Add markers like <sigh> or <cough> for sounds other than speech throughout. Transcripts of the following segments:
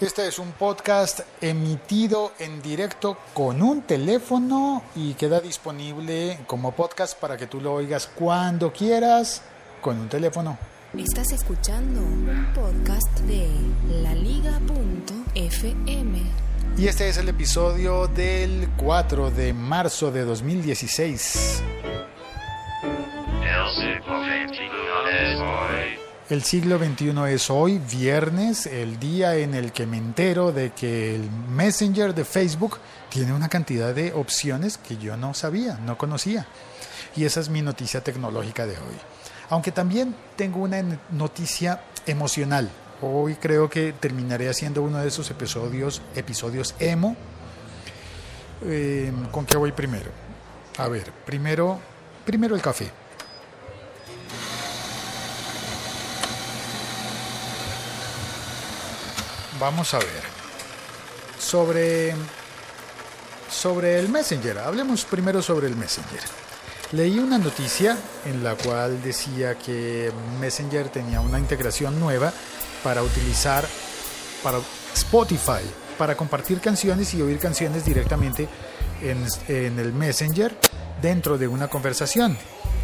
Este es un podcast emitido en directo con un teléfono y queda disponible como podcast para que tú lo oigas cuando quieras con un teléfono. Estás escuchando un podcast de laliga.fm. Y este es el episodio del 4 de marzo de 2016. El siglo XXI es hoy, viernes, el día en el que me entero de que el Messenger de Facebook tiene una cantidad de opciones que yo no sabía, no conocía. Y esa es mi noticia tecnológica de hoy. Aunque también tengo una noticia emocional. Hoy creo que terminaré haciendo uno de esos episodios, episodios emo. Eh, ¿Con qué voy primero? A ver, primero, primero el café. Vamos a ver. Sobre, sobre el Messenger. Hablemos primero sobre el Messenger. Leí una noticia en la cual decía que Messenger tenía una integración nueva para utilizar para Spotify, para compartir canciones y oír canciones directamente en, en el Messenger dentro de una conversación.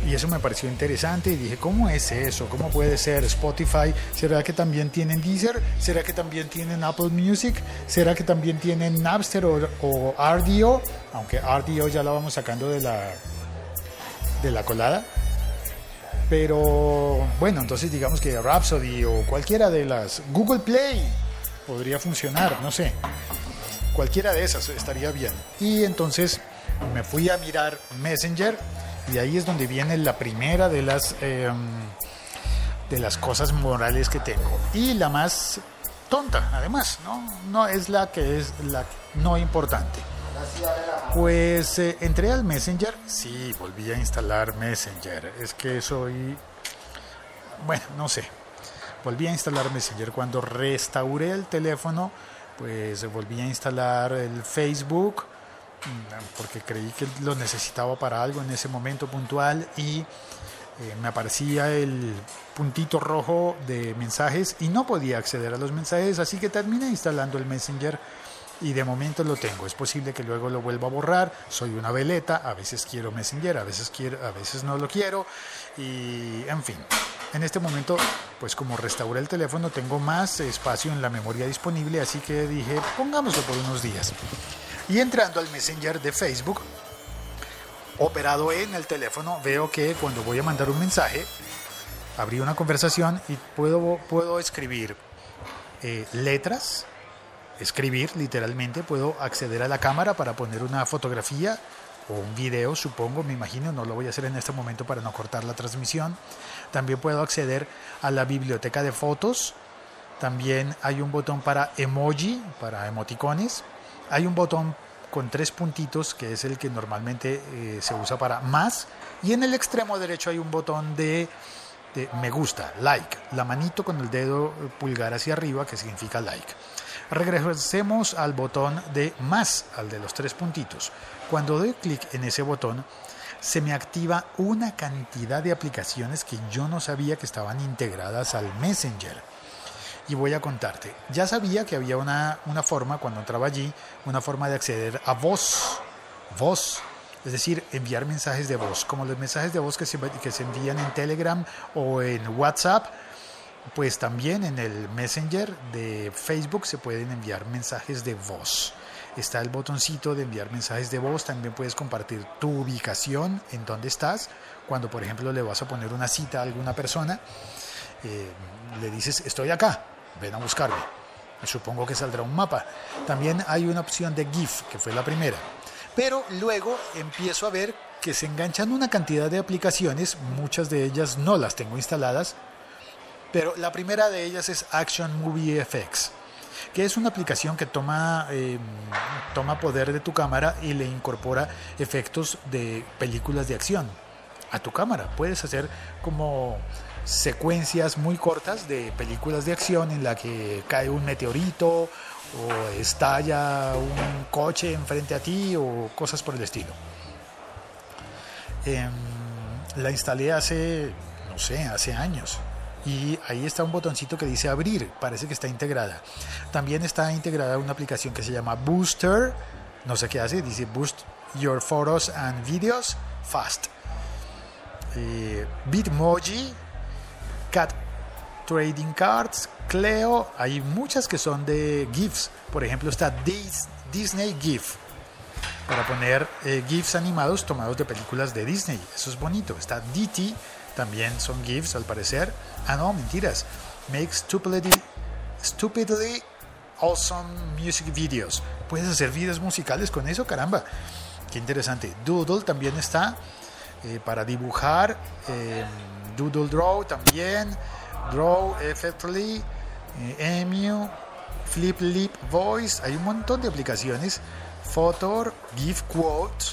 Y eso me pareció interesante y dije, ¿cómo es eso? ¿Cómo puede ser Spotify? ¿Será que también tienen Deezer? ¿Será que también tienen Apple Music? ¿Será que también tienen Napster o, o RDO? Aunque RDO ya la vamos sacando de la, de la colada. Pero bueno, entonces digamos que Rhapsody o cualquiera de las Google Play podría funcionar, no sé. Cualquiera de esas estaría bien. Y entonces me fui a mirar Messenger y ahí es donde viene la primera de las, eh, de las cosas morales que tengo. Y la más tonta, además, ¿no? No es la que es la no importante. Pues eh, entré al Messenger, sí, volví a instalar Messenger. Es que soy, bueno, no sé. Volví a instalar Messenger cuando restauré el teléfono, pues volví a instalar el Facebook porque creí que lo necesitaba para algo en ese momento puntual y eh, me aparecía el puntito rojo de mensajes y no podía acceder a los mensajes, así que terminé instalando el Messenger y de momento lo tengo. Es posible que luego lo vuelva a borrar. Soy una veleta, a veces quiero Messenger, a veces quiero, a veces no lo quiero y en fin. En este momento, pues como restauré el teléfono, tengo más espacio en la memoria disponible, así que dije, pongámoslo por unos días. Y entrando al Messenger de Facebook, operado en el teléfono, veo que cuando voy a mandar un mensaje, abrí una conversación y puedo, puedo escribir eh, letras, escribir literalmente, puedo acceder a la cámara para poner una fotografía o un video, supongo, me imagino, no lo voy a hacer en este momento para no cortar la transmisión. También puedo acceder a la biblioteca de fotos. También hay un botón para emoji, para emoticones hay un botón con tres puntitos que es el que normalmente eh, se usa para más y en el extremo derecho hay un botón de, me gusta, like, la manito con el dedo pulgar hacia arriba que significa like. Regresemos al botón de más, al de los tres puntitos. Cuando doy clic en ese botón, se me activa una cantidad de aplicaciones que yo no sabía que estaban integradas al Messenger y voy a contarte. Ya sabía que había una, una forma, cuando entraba allí, una forma de acceder a voz. Voz. Es decir, enviar mensajes de voz, como los mensajes de voz que se, que se envían en Telegram o en WhatsApp, pues también en el Messenger de Facebook se pueden enviar mensajes de voz. Está el botoncito de enviar mensajes de voz, también puedes compartir tu ubicación, en dónde estás, cuando por ejemplo le vas a poner una cita a alguna persona, eh, le dices estoy acá, ven a buscarme. supongo que saldrá un mapa. También hay una opción de GIF, que fue la primera. Pero luego empiezo a ver que se enganchan una cantidad de aplicaciones, muchas de ellas no las tengo instaladas, pero la primera de ellas es Action Movie FX, que es una aplicación que toma, em, toma poder de tu cámara y le incorpora efectos de películas de acción a tu cámara. Puedes hacer como secuencias muy cortas de películas de acción en la que cae un meteorito o estalla un coche enfrente a ti o cosas por el estilo. Em, la instalé hace, no sé, hace años y ahí está un botoncito que dice abrir, parece que está integrada. También está integrada una aplicación que se llama Booster, no sé qué hace, dice Boost Your Photos and Videos Fast. Eh, Bitmoji, Cat Trading Cards, Cleo, hay muchas que son de GIFs. Por ejemplo, está Disney GIF para poner eh, GIFs animados tomados de películas de Disney. Eso es bonito. Está DT, también son GIFs al parecer. Ah, no, mentiras. Make stupidly, stupidly awesome music videos. Puedes hacer videos musicales con eso, caramba. Qué interesante. Doodle también está eh, para dibujar. Em, Doodle Draw también. Draw Effortly. Eh, Emu. Flip Lip Voice. Hay un montón de aplicaciones. Photor, GIF Quote,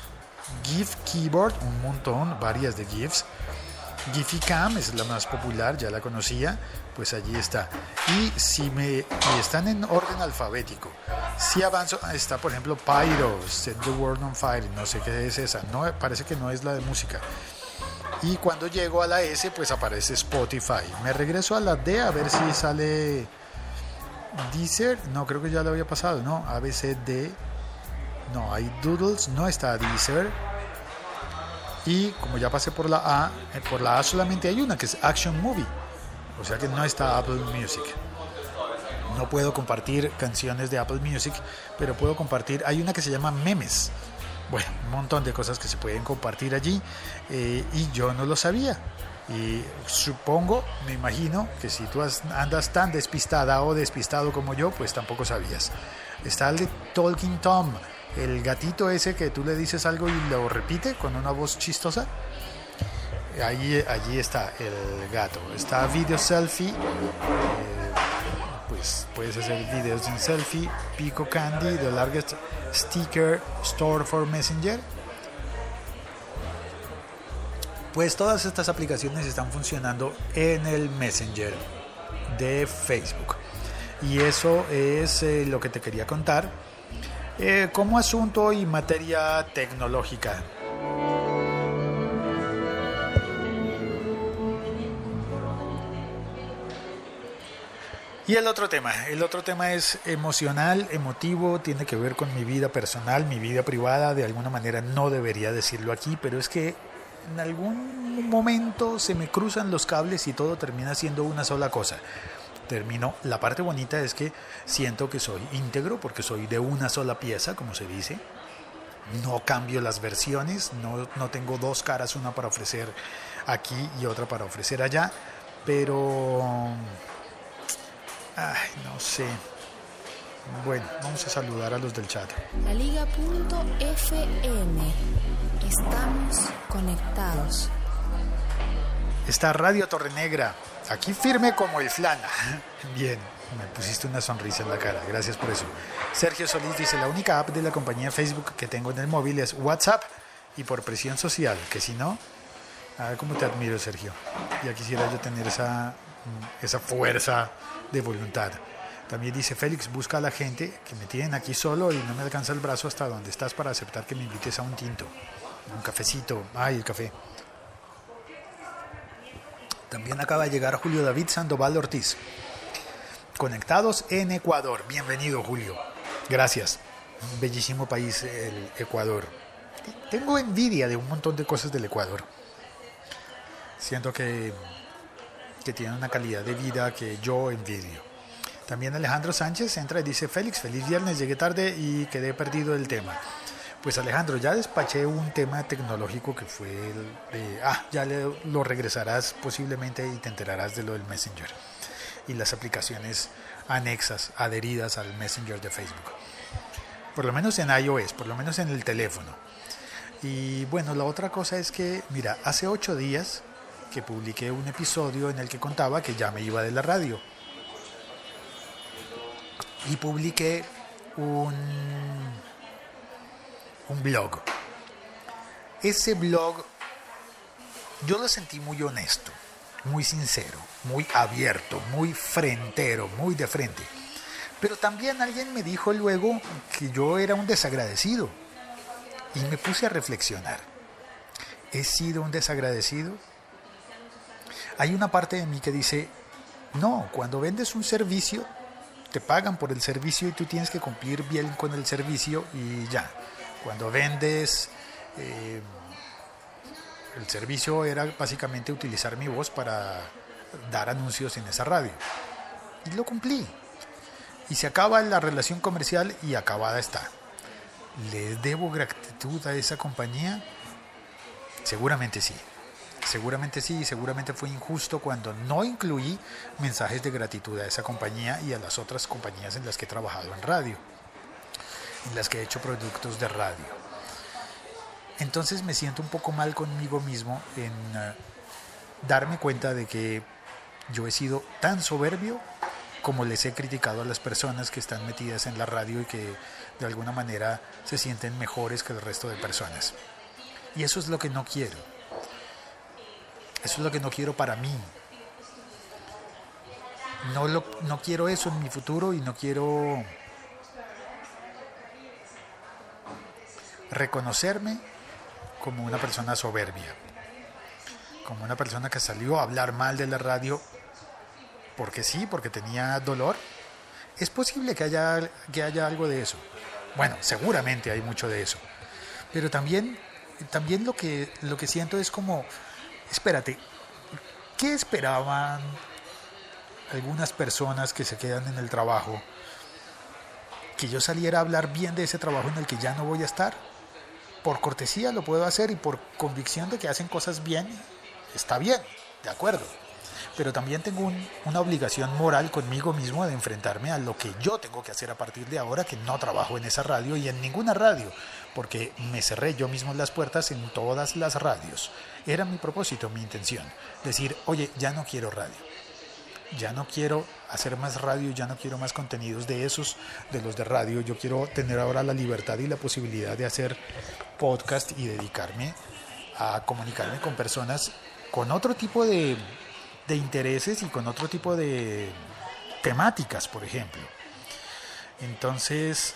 GIF Keyboard, un montón, varias de GIFs. Gifficam es la más popular, ya la conocía, pues allí está. Y si me y están en orden alfabético. Si avanzo, está por ejemplo Pyro, Set the World on Fire, no sé qué es esa, no parece que no es la de música. Y cuando llego a la S, pues aparece Spotify. Me regreso a la D a ver si sale Deezer, no creo que ya lo había pasado, no, ABCD. No, hay Doodles, no está Deezer y como ya pasé por la A, eh, por la A solamente hay una que es Action Movie. O sea que no está Apple Music. No puedo compartir canciones de Apple Music, pero puedo compartir. Hay una que se llama Memes. Bueno, un montón de cosas que se pueden compartir allí eh, y yo no lo sabía. Y supongo, me imagino, que si tú andas tan despistada o despistado como yo, pues tampoco sabías. Está el de Talking Tom, el gatito ese que tú le dices algo y lo repite con una voz chistosa. Allí, allí está el gato. Está video selfie. Eh, pues puedes hacer videos en selfie. Pico Candy, the largest sticker store for Messenger. Pues todas estas aplicaciones están funcionando en el Messenger de Facebook. Y eso es eh, lo que te quería contar eh, como asunto y materia tecnológica. Y el otro tema, el otro tema es emocional, emotivo, tiene que ver con mi vida personal, mi vida privada, de alguna manera no debería decirlo aquí, pero es que en algún momento se me cruzan los cables y todo termina siendo una sola cosa termino. La parte bonita es que siento que soy íntegro porque soy de una sola pieza, como se dice. No cambio las versiones, no, no tengo dos caras, una para ofrecer aquí y otra para ofrecer allá, pero... Ay, no sé. Bueno, vamos a saludar a los del chat. La Liga.fm. Estamos conectados. Está Radio Torre Negra Aquí firme como el flan. <laughs> Bien, me pusiste una sonrisa en la cara. Gracias por eso. Sergio Solís dice, la única app de la compañía Facebook que tengo en el móvil es WhatsApp y por presión social, que si no, a ver cómo te admiro, Sergio. Ya quisiera yo tener esa, esa fuerza de voluntad. También dice Félix, busca a la gente que me tienen aquí solo y no me alcanza el brazo hasta donde estás para aceptar que me invites a un tinto, un cafecito. Ay, el café. También acaba de llegar Julio David Sandoval Ortiz. Conectados en Ecuador. Bienvenido, Julio. Gracias. Un bellísimo país, el Ecuador. Tengo envidia de un montón de cosas del Ecuador. Siento que, que tiene una calidad de vida que yo envidio. También Alejandro Sánchez entra y dice, Félix, feliz viernes, llegué tarde y quedé perdido el tema. Pues Alejandro, ya despaché un tema tecnológico que fue el ah, ya lo regresarás posiblemente y te enterarás de lo del Messenger y las aplicaciones anexas, adheridas al Messenger de Facebook. Por lo menos en iOS, por lo menos en el teléfono. Y bueno, la otra cosa es que, mira, hace ocho días que publiqué un episodio en el que contaba que ya me iba de la radio. Y publiqué un un blog. Ese blog yo lo sentí muy honesto, muy sincero, muy abierto, muy frentero, muy de frente. Pero también alguien me dijo luego que yo era un desagradecido y me puse a reflexionar. ¿He sido un desagradecido? Hay una parte de mí que dice, No, cuando vendes un servicio, te pagan por el servicio y tú tienes que cumplir bien con el servicio y ya. Cuando vendes, eh, el servicio era básicamente utilizar mi voz para dar anuncios en esa radio. Y lo cumplí. Y se acaba la relación comercial y acabada está. ¿Le debo gratitud a esa compañía? Seguramente sí. Seguramente sí, seguramente fue injusto cuando no incluí mensajes de gratitud a esa compañía y a las otras compañías en las que he trabajado en radio, en las que he hecho productos de radio. Entonces me siento un poco mal conmigo mismo en eh, darme cuenta de que yo he sido tan soberbio como les he criticado a las personas que están metidas en la radio y que de alguna manera se sienten mejores que el resto de personas. Y eso es lo que no quiero. Eso es lo que no quiero para mí. No, lo, no quiero eso en mi futuro y no quiero reconocerme como una persona soberbia, como una persona que salió a hablar mal de la radio porque sí, porque tenía dolor. Es posible que haya, que haya algo de eso. Bueno, seguramente hay mucho de eso. Pero también, también lo, que, lo que siento es como, espérate, ¿qué esperaban algunas personas que se quedan en el trabajo? ¿Que yo saliera a hablar bien de ese trabajo en el que ya no voy a estar? Por cortesía lo puedo hacer y por convicción de que hacen cosas bien, está bien, de acuerdo. Pero también tengo una obligación moral conmigo mismo de enfrentarme a lo que yo tengo que hacer a partir de ahora, que no trabajo en esa radio y en ninguna radio, porque me cerré yo mismo las puertas en todas las radios. Era mi propósito, mi intención. Decir, oye, ya no quiero radio. Ya no quiero hacer más radio, ya no quiero más contenidos de esos, de los de radio. Yo quiero tener ahora la libertad y la posibilidad de hacer podcast y dedicarme a comunicarme con personas con otro tipo de, de intereses y con otro tipo de temáticas, por ejemplo. Entonces,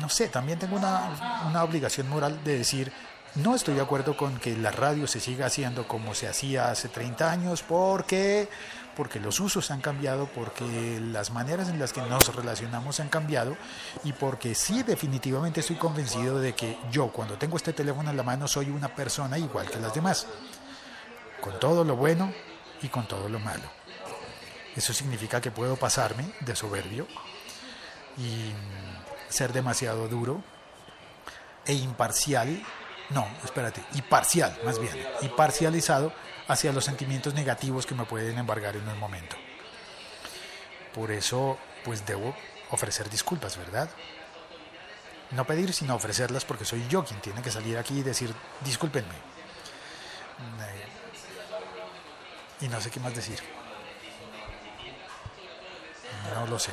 no sé, también tengo una, una obligación moral de decir, no estoy de acuerdo con que la radio se siga haciendo como se hacía hace 30 años, porque porque los usos han cambiado, porque las maneras en las que nos relacionamos han cambiado y porque sí definitivamente estoy convencido de que yo cuando tengo este teléfono en la mano soy una persona igual que las demás, con todo lo bueno y con todo lo malo. Eso significa que puedo pasarme de soberbio y ser demasiado duro e imparcial, no, espérate, y parcial más bien, y parcializado hacia los sentimientos negativos que me pueden embargar en un momento. Por eso, pues debo ofrecer disculpas, ¿verdad? No pedir, sino ofrecerlas porque soy yo quien tiene que salir aquí y decir, discúlpenme. Eh, y no sé qué más decir. No lo sé.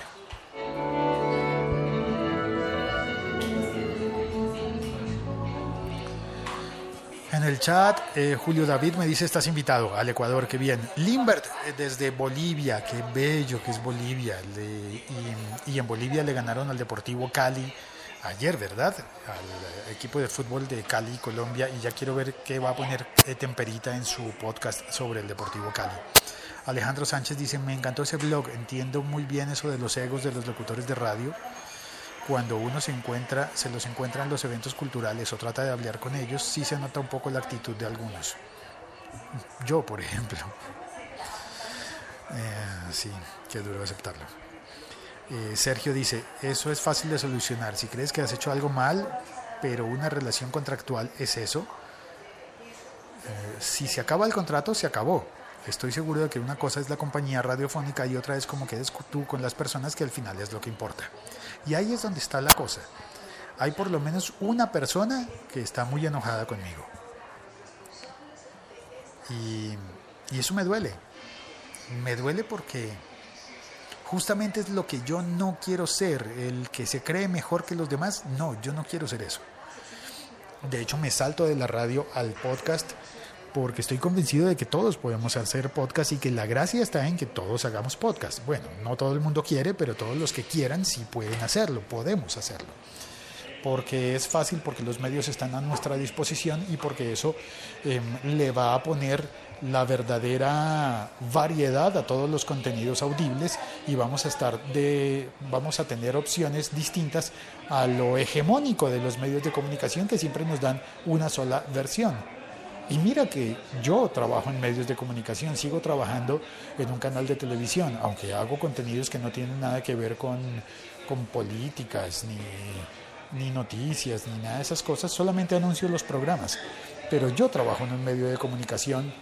En el chat, eh, Julio David me dice, estás invitado al Ecuador, qué bien. Limbert, eh, desde Bolivia, qué bello que es Bolivia. y, en Bolivia le ganaron al Deportivo Cali ayer, ¿verdad? Al equipo de fútbol de Cali, Colombia, y ya quiero ver qué va a poner eh, Temperita en su podcast sobre el Deportivo Cali. Alejandro Sánchez dice, me encantó ese blog, entiendo muy bien eso de los egos de los locutores de radio. Cuando uno se encuentra, se los encuentra en los eventos culturales o trata de hablar con ellos, sí se nota un poco la actitud de algunos. Yo, por ejemplo. <laughs> Eh, sí, qué duro aceptarlo. Eh, Sergio dice, eso es fácil de solucionar. Si crees que has hecho algo mal, pero una relación contractual es eso, eh, si se acaba el contrato, se acabó. Estoy seguro de que una cosa es la compañía radiofónica y otra es como quedes tú con las personas, que al final es lo que importa. Y ahí es donde está la cosa. Hay por lo menos una persona que está muy enojada conmigo. Y, y eso me duele. Me duele porque justamente es lo que yo no quiero ser, el que se cree mejor que los demás. No, yo no quiero ser eso. De hecho, me salto de la radio al podcast porque estoy convencido de que todos podemos hacer podcast y que la gracia está en que todos hagamos podcast. Bueno, no todo el mundo quiere, pero todos los que quieran sí pueden hacerlo, podemos hacerlo. Porque es fácil, porque los medios están a nuestra disposición y porque eso em, le va a poner la verdadera variedad a todos los contenidos audibles y vamos a estar de vamos a tener opciones distintas a lo hegemónico de los medios de comunicación que siempre nos dan una sola versión. Y mira que yo trabajo en medios de comunicación, sigo trabajando en un canal de televisión, aunque hago contenidos que no tienen nada que ver con, con políticas, ni, ni noticias, ni nada de esas cosas, solamente anuncio los programas. Pero yo trabajo en un medio de comunicación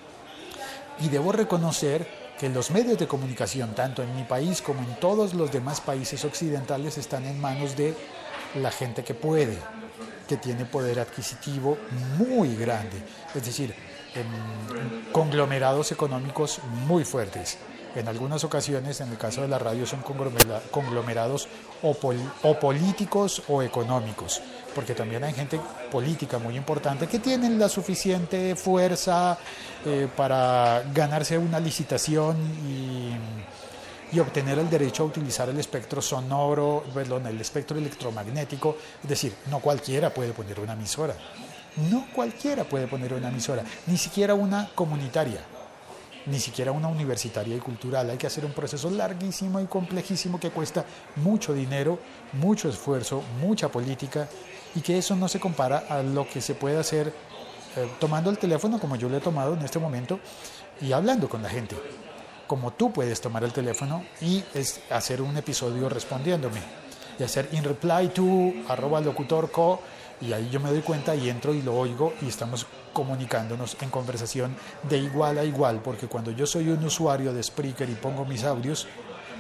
y debo reconocer que los medios de comunicación, tanto en mi país como en todos los demás países occidentales, están en manos de la gente que puede, que tiene poder adquisitivo muy grande, es decir, conglomerados económicos muy fuertes. En algunas ocasiones, en el caso de la radio, son conglomerados o, políticos o económicos, porque también hay gente política muy importante que tienen la suficiente fuerza eh, para ganarse una licitación y y obtener el derecho a utilizar el espectro sonoro, perdón, el espectro electromagnético. Es decir, no cualquiera puede poner una emisora. No cualquiera puede poner una emisora, ni siquiera una comunitaria, ni siquiera una universitaria y cultural. Hay que hacer un proceso larguísimo y complejísimo que cuesta mucho dinero, mucho esfuerzo, mucha política y que eso no se compara a lo que se puede hacer eh, tomando el teléfono como yo lo he tomado en este momento y hablando con la gente como tú puedes tomar el teléfono y es hacer un episodio respondiéndome y hacer in reply to arroba locutor co y ahí yo me doy cuenta y entro y lo oigo y estamos comunicándonos en conversación de igual a igual porque cuando yo soy un usuario de Spreaker y pongo mis audios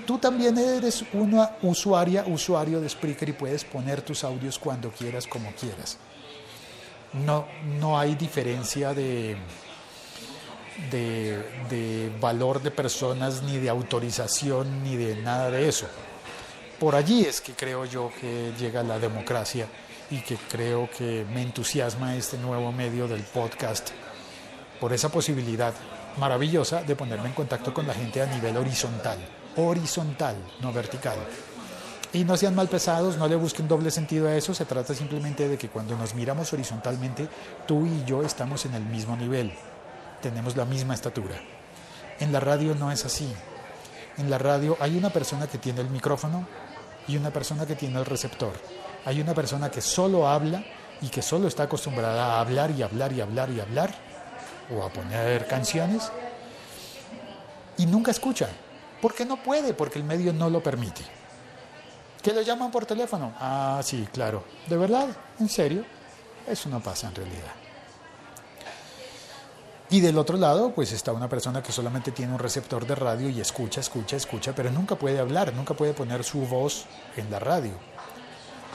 tú también eres una usuaria usuario de Spreaker y puedes poner tus audios cuando quieras como quieras no no hay diferencia de de, valor de personas, ni de autorización, ni de nada de eso. Por allí es que creo yo que llega la democracia y que creo que me entusiasma este nuevo medio del podcast por esa posibilidad maravillosa de ponerme en contacto con la gente a nivel horizontal, horizontal, no vertical. Y no sean mal pesados, no le busquen doble sentido a eso, se trata simplemente de que cuando nos miramos horizontalmente, tú y yo estamos en el mismo nivel tenemos la misma estatura. En la radio no es así. En la radio hay una persona que tiene el micrófono y una persona que tiene el receptor. Hay una persona que solo habla y que solo está acostumbrada a hablar y hablar y hablar y hablar o a poner canciones y nunca escucha. Porque no puede, porque el medio no lo permite. ¿Que lo llaman por teléfono? Ah, sí, claro. ¿De verdad? ¿En serio? Eso no pasa en realidad. Y del otro lado, pues está una persona que solamente tiene un receptor de radio y escucha, escucha, escucha, pero nunca puede hablar, nunca puede poner su voz en la radio.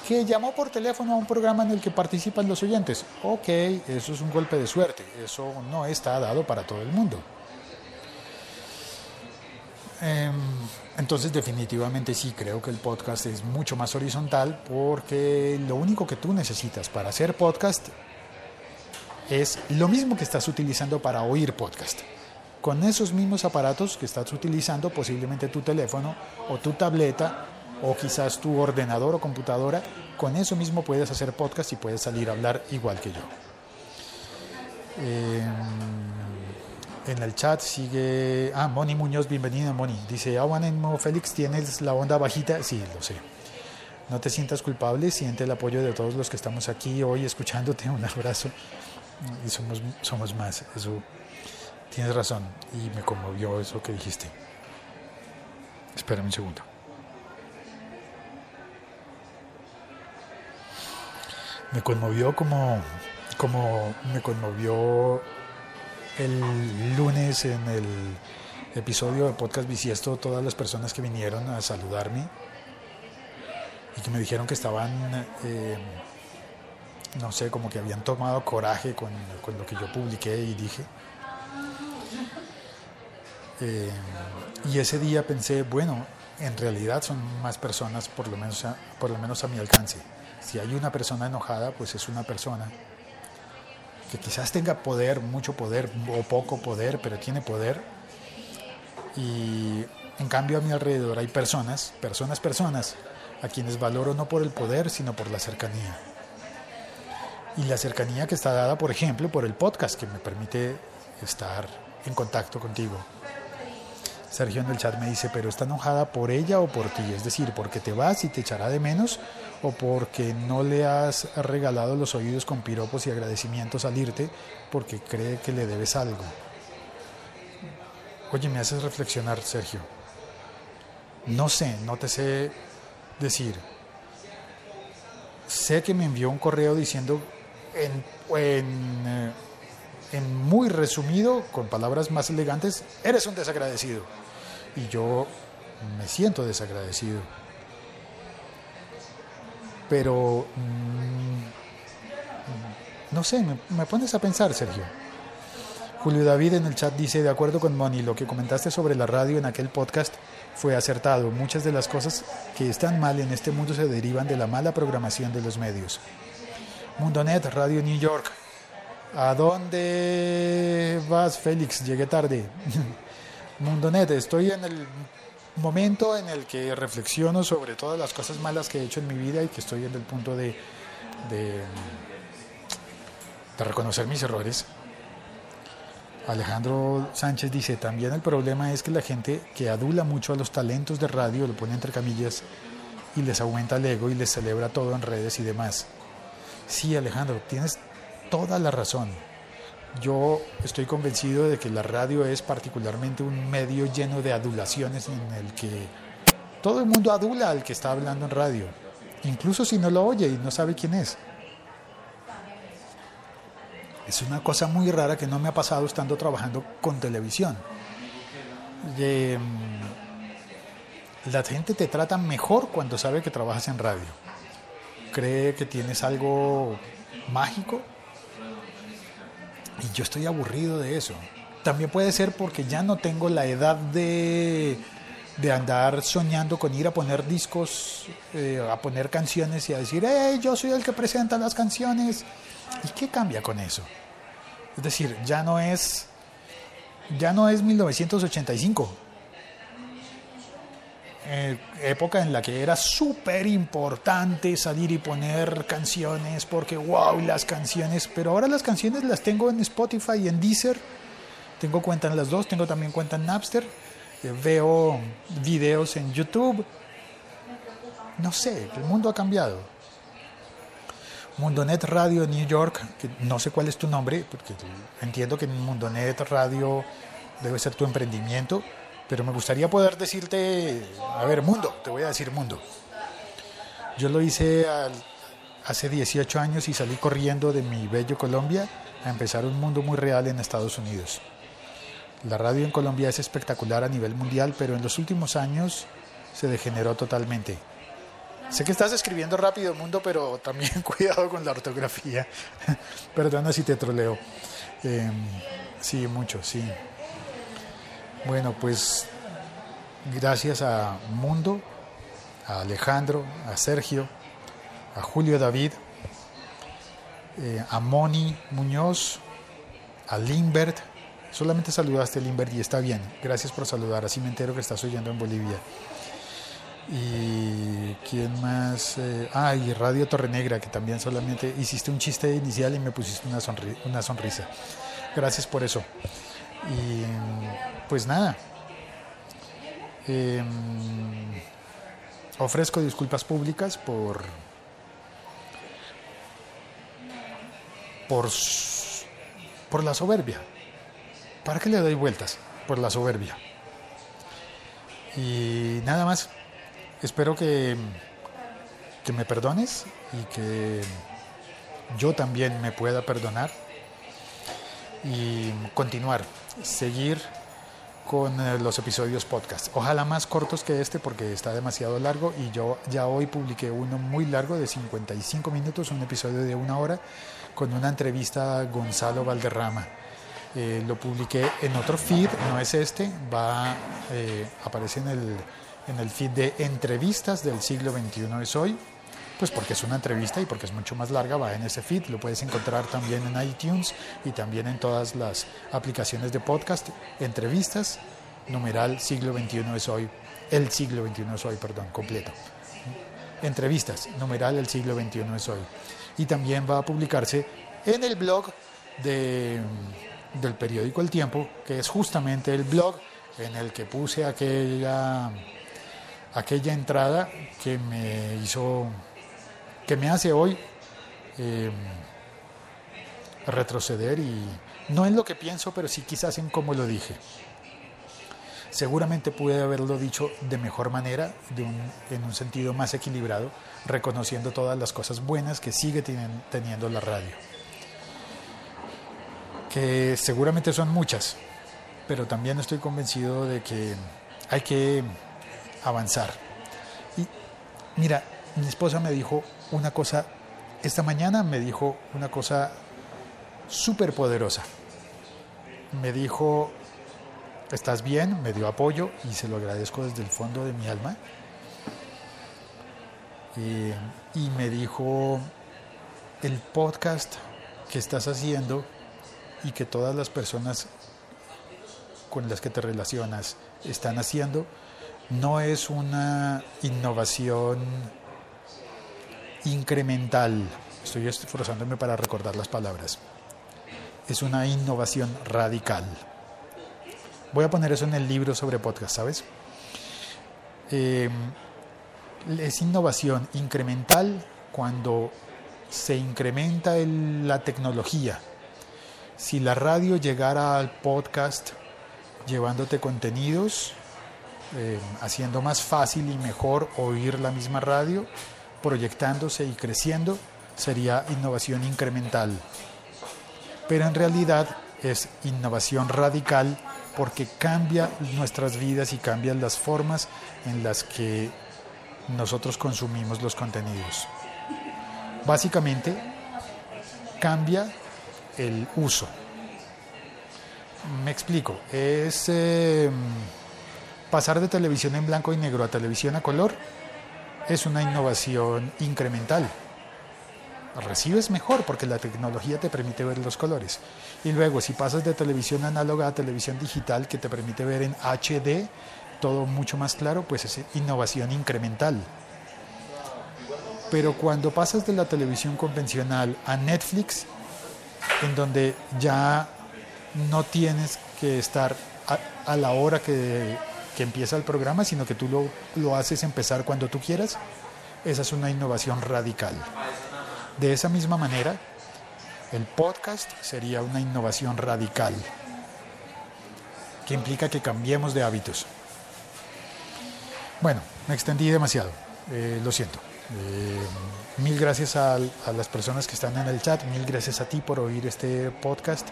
Que llamó por teléfono a un programa en el que participan los oyentes. Ok, eso es un golpe de suerte, eso no está dado para todo el mundo. Em, entonces definitivamente sí, creo que el podcast es mucho más horizontal porque lo único que tú necesitas para hacer podcast es lo mismo que estás utilizando para oír podcast. Con esos mismos aparatos que estás utilizando, posiblemente tu teléfono o tu tableta o quizás tu ordenador o computadora, con eso mismo puedes hacer podcast y puedes salir a hablar igual que yo. Em, en el chat sigue. Ah, Moni Muñoz, bienvenida, Moni. Dice: Aguanemo Félix, ¿tienes la onda bajita? Sí, lo sé. No te sientas culpable, siente el apoyo de todos los que estamos aquí hoy escuchándote. <laughs> Un abrazo y somos, somos más. Eso tienes razón y me conmovió eso que dijiste. Espérame un segundo. Me conmovió como, como me conmovió el lunes en el episodio de Podcast Bisiesto todas las personas que vinieron a saludarme y que me dijeron que estaban eh, no sé, como que habían tomado coraje con, lo que yo publiqué y dije. Eh, y ese día pensé, bueno, en realidad son más personas, por lo, menos a, por lo menos a mi alcance. Si hay una persona enojada, pues es una persona que quizás tenga poder, mucho poder o poco poder, pero tiene poder. Y en cambio a mi alrededor hay personas, personas, personas, a quienes valoro no por el poder, sino por la cercanía y la cercanía que está dada, por ejemplo, por el podcast que me permite estar en contacto contigo. Sergio en el chat me dice, pero está enojada por ella o por ti, es decir, porque te vas y te echará de menos o porque no le has regalado los oídos con piropos y agradecimientos al irte porque cree que le debes algo. Oye, me haces reflexionar, Sergio. No sé, no te sé decir. Sé que me envió un correo diciendo eh, en muy resumido, con palabras más elegantes, eres un desagradecido y yo me siento desagradecido. Pero, mm, no sé, me, pones a pensar, Sergio. Julio David en el chat dice, de acuerdo con Moni, lo que comentaste sobre la radio en aquel podcast fue acertado. Muchas de las cosas que están mal en este mundo se derivan de la mala programación de los medios. Mundonet, Radio New York. ¿A dónde vas, Félix? Llegué tarde. <laughs> Mundonet, estoy en el momento en el que reflexiono sobre todas las cosas malas que he hecho en mi vida y que estoy en el punto de, de, reconocer mis errores. Alejandro Sánchez dice, también el problema es que la gente que adula mucho a los talentos de radio, lo pone entre camillas, y les aumenta el ego y les celebra todo en redes y demás. Sí, Alejandro, tienes toda la razón. Yo estoy convencido de que la radio es particularmente un medio lleno de adulaciones en el que todo el mundo adula al que está hablando en radio, incluso si no lo oye y no sabe quién es. Es una cosa muy rara que no me ha pasado estando trabajando con televisión. Eh, la gente te trata mejor cuando sabe que trabajas en radio. Cree que tienes algo mágico y yo estoy aburrido de eso. También puede ser porque ya no tengo la edad de, de andar soñando con ir a poner discos, eh, a poner canciones y a decir, hey, yo soy el que presenta las canciones. ¿Y qué cambia con eso? Es decir, ya no es, ya no es 1985. Eh, época en la que era súper importante salir y poner canciones porque wow las canciones pero ahora las canciones las tengo en Spotify y en Deezer. Tengo cuenta en las dos tengo también cuenta en Napster. Eh, veo videos en YouTube. No sé el mundo ha cambiado. Mundonet Radio New York que no sé cuál es tu nombre porque entiendo que Mundonet Radio debe ser tu emprendimiento pero me gustaría poder decirte, a ver, mundo, te voy a decir mundo. Yo lo hice hace 18 años y salí corriendo de mi bello Colombia a empezar un mundo muy real en Estados Unidos. La radio en Colombia es espectacular a nivel mundial, pero en los últimos años se degeneró totalmente. Sé que estás escribiendo rápido, mundo, pero también <laughs> cuidado con la ortografía. <laughs> Perdona si te troleo. Eh, sí, mucho, sí. Bueno, pues gracias a Mundo, a Alejandro, a Sergio, a Julio David, eh, a Moni Muñoz, a Limbert. Solamente saludaste a Limbert y está bien. Gracias por saludar. Así me entero que estás oyendo en Bolivia. ¿Y quién más? Eh, ah, y Radio Torrenegra, que también solamente hiciste un chiste inicial y me pusiste una, una sonrisa. Gracias por eso. Y pues nada. Eh, ofrezco disculpas públicas por por por la soberbia. ¿Para qué le doy vueltas? Por la soberbia. Y nada más. Espero que que me perdones y que yo también me pueda perdonar y continuar seguir con eh, los episodios podcast. Ojalá más cortos que este porque está demasiado largo y yo ya hoy publiqué uno muy largo de 55 minutos, un episodio de una hora con una entrevista a Gonzalo Valderrama. Eh, lo publiqué en otro feed, no es este, va, eh, aparece en el, en el feed de entrevistas del siglo XXI es hoy pues porque es una entrevista y porque es mucho más larga, va en ese feed, lo puedes encontrar también en iTunes y también en todas las aplicaciones de podcast, entrevistas, numeral siglo XXI es hoy, el siglo XXI es hoy, perdón, completo. Entrevistas, numeral el siglo XXI es hoy. y también va a publicarse en el blog de, del periódico El Tiempo, que es justamente el blog en el que puse aquella, aquella entrada que me hizo, que me hace hoy eh, retroceder y no en lo que pienso, pero sí quizás en cómo lo dije. Seguramente pude haberlo dicho de mejor manera, en un sentido más equilibrado, reconociendo todas las cosas buenas que sigue teniendo la radio. Que seguramente son muchas, pero también estoy convencido de que hay que avanzar. Y mira, mi esposa me dijo una cosa, esta mañana me dijo una cosa súper poderosa. Me dijo, ¿estás bien? Me dio apoyo y se lo agradezco desde el fondo de mi alma. Y, me dijo, el podcast que estás haciendo y que todas las personas con las que te relacionas están haciendo, no es una innovación incremental. Estoy esforzándome para recordar las palabras. Es una innovación radical. Voy a poner eso en el libro sobre podcast, ¿sabes? Eh, es innovación incremental cuando se incrementa la tecnología. Si la radio llegara al podcast llevándote contenidos, eh, haciendo más fácil y mejor oír la misma radio, proyectándose y creciendo, sería innovación incremental. Pero en realidad es innovación radical porque cambia nuestras vidas y cambian las formas en las que nosotros consumimos los contenidos. Básicamente, cambia el uso. Me explico, es em, pasar de televisión en blanco y negro a televisión a color, es una innovación incremental recibes mejor porque la tecnología te permite ver los colores. Y luego, si pasas de televisión análoga a televisión digital que te permite ver en HD todo mucho más claro, pues es innovación incremental. Pero cuando pasas de la televisión convencional a Netflix, en donde ya no tienes que estar a, la hora que, que, empieza el programa, sino que tú lo, lo haces empezar cuando tú quieras, esa es una innovación radical. De esa misma manera, el podcast sería una innovación radical que implica que cambiemos de hábitos. Bueno, me extendí demasiado, eh, lo siento. Eh, mil gracias a, a, las personas que están en el chat, mil gracias a ti por oír este podcast,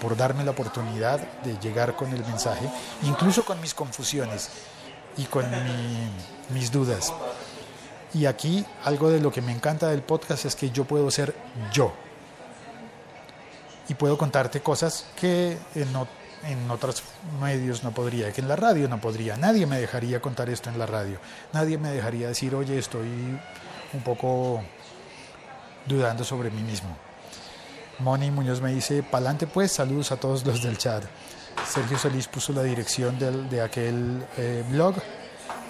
por darme la oportunidad de llegar con el mensaje, incluso con mis confusiones y con mi, mis dudas. Y aquí algo de lo que me encanta del podcast es que yo puedo ser yo. Y puedo contarte cosas que en, en otros medios no podría, que en la radio no podría. Nadie me dejaría contar esto en la radio. Nadie me dejaría decir, oye, estoy un poco dudando sobre mí mismo. Moni Muñoz me dice, pa'lante pues, saludos a todos los del chat. Sergio Solís puso la dirección de aquel eh, blog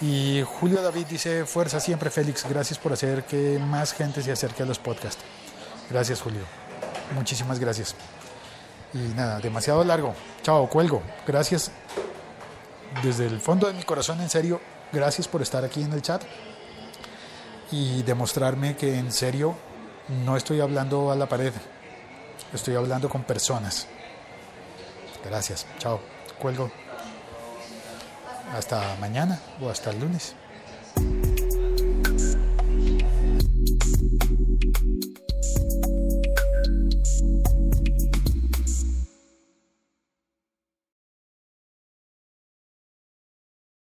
y Julio David dice, fuerza siempre Félix, gracias por hacer que más gente se acerque a los podcasts. Gracias Julio, muchísimas gracias. Y nada, demasiado largo. Chao, cuelgo. Gracias desde el fondo de mi corazón, en serio, gracias por estar aquí en el chat y demostrarme que en serio no estoy hablando a la pared, estoy hablando con personas. Gracias, chao, cuelgo. Hasta mañana o hasta el lunes.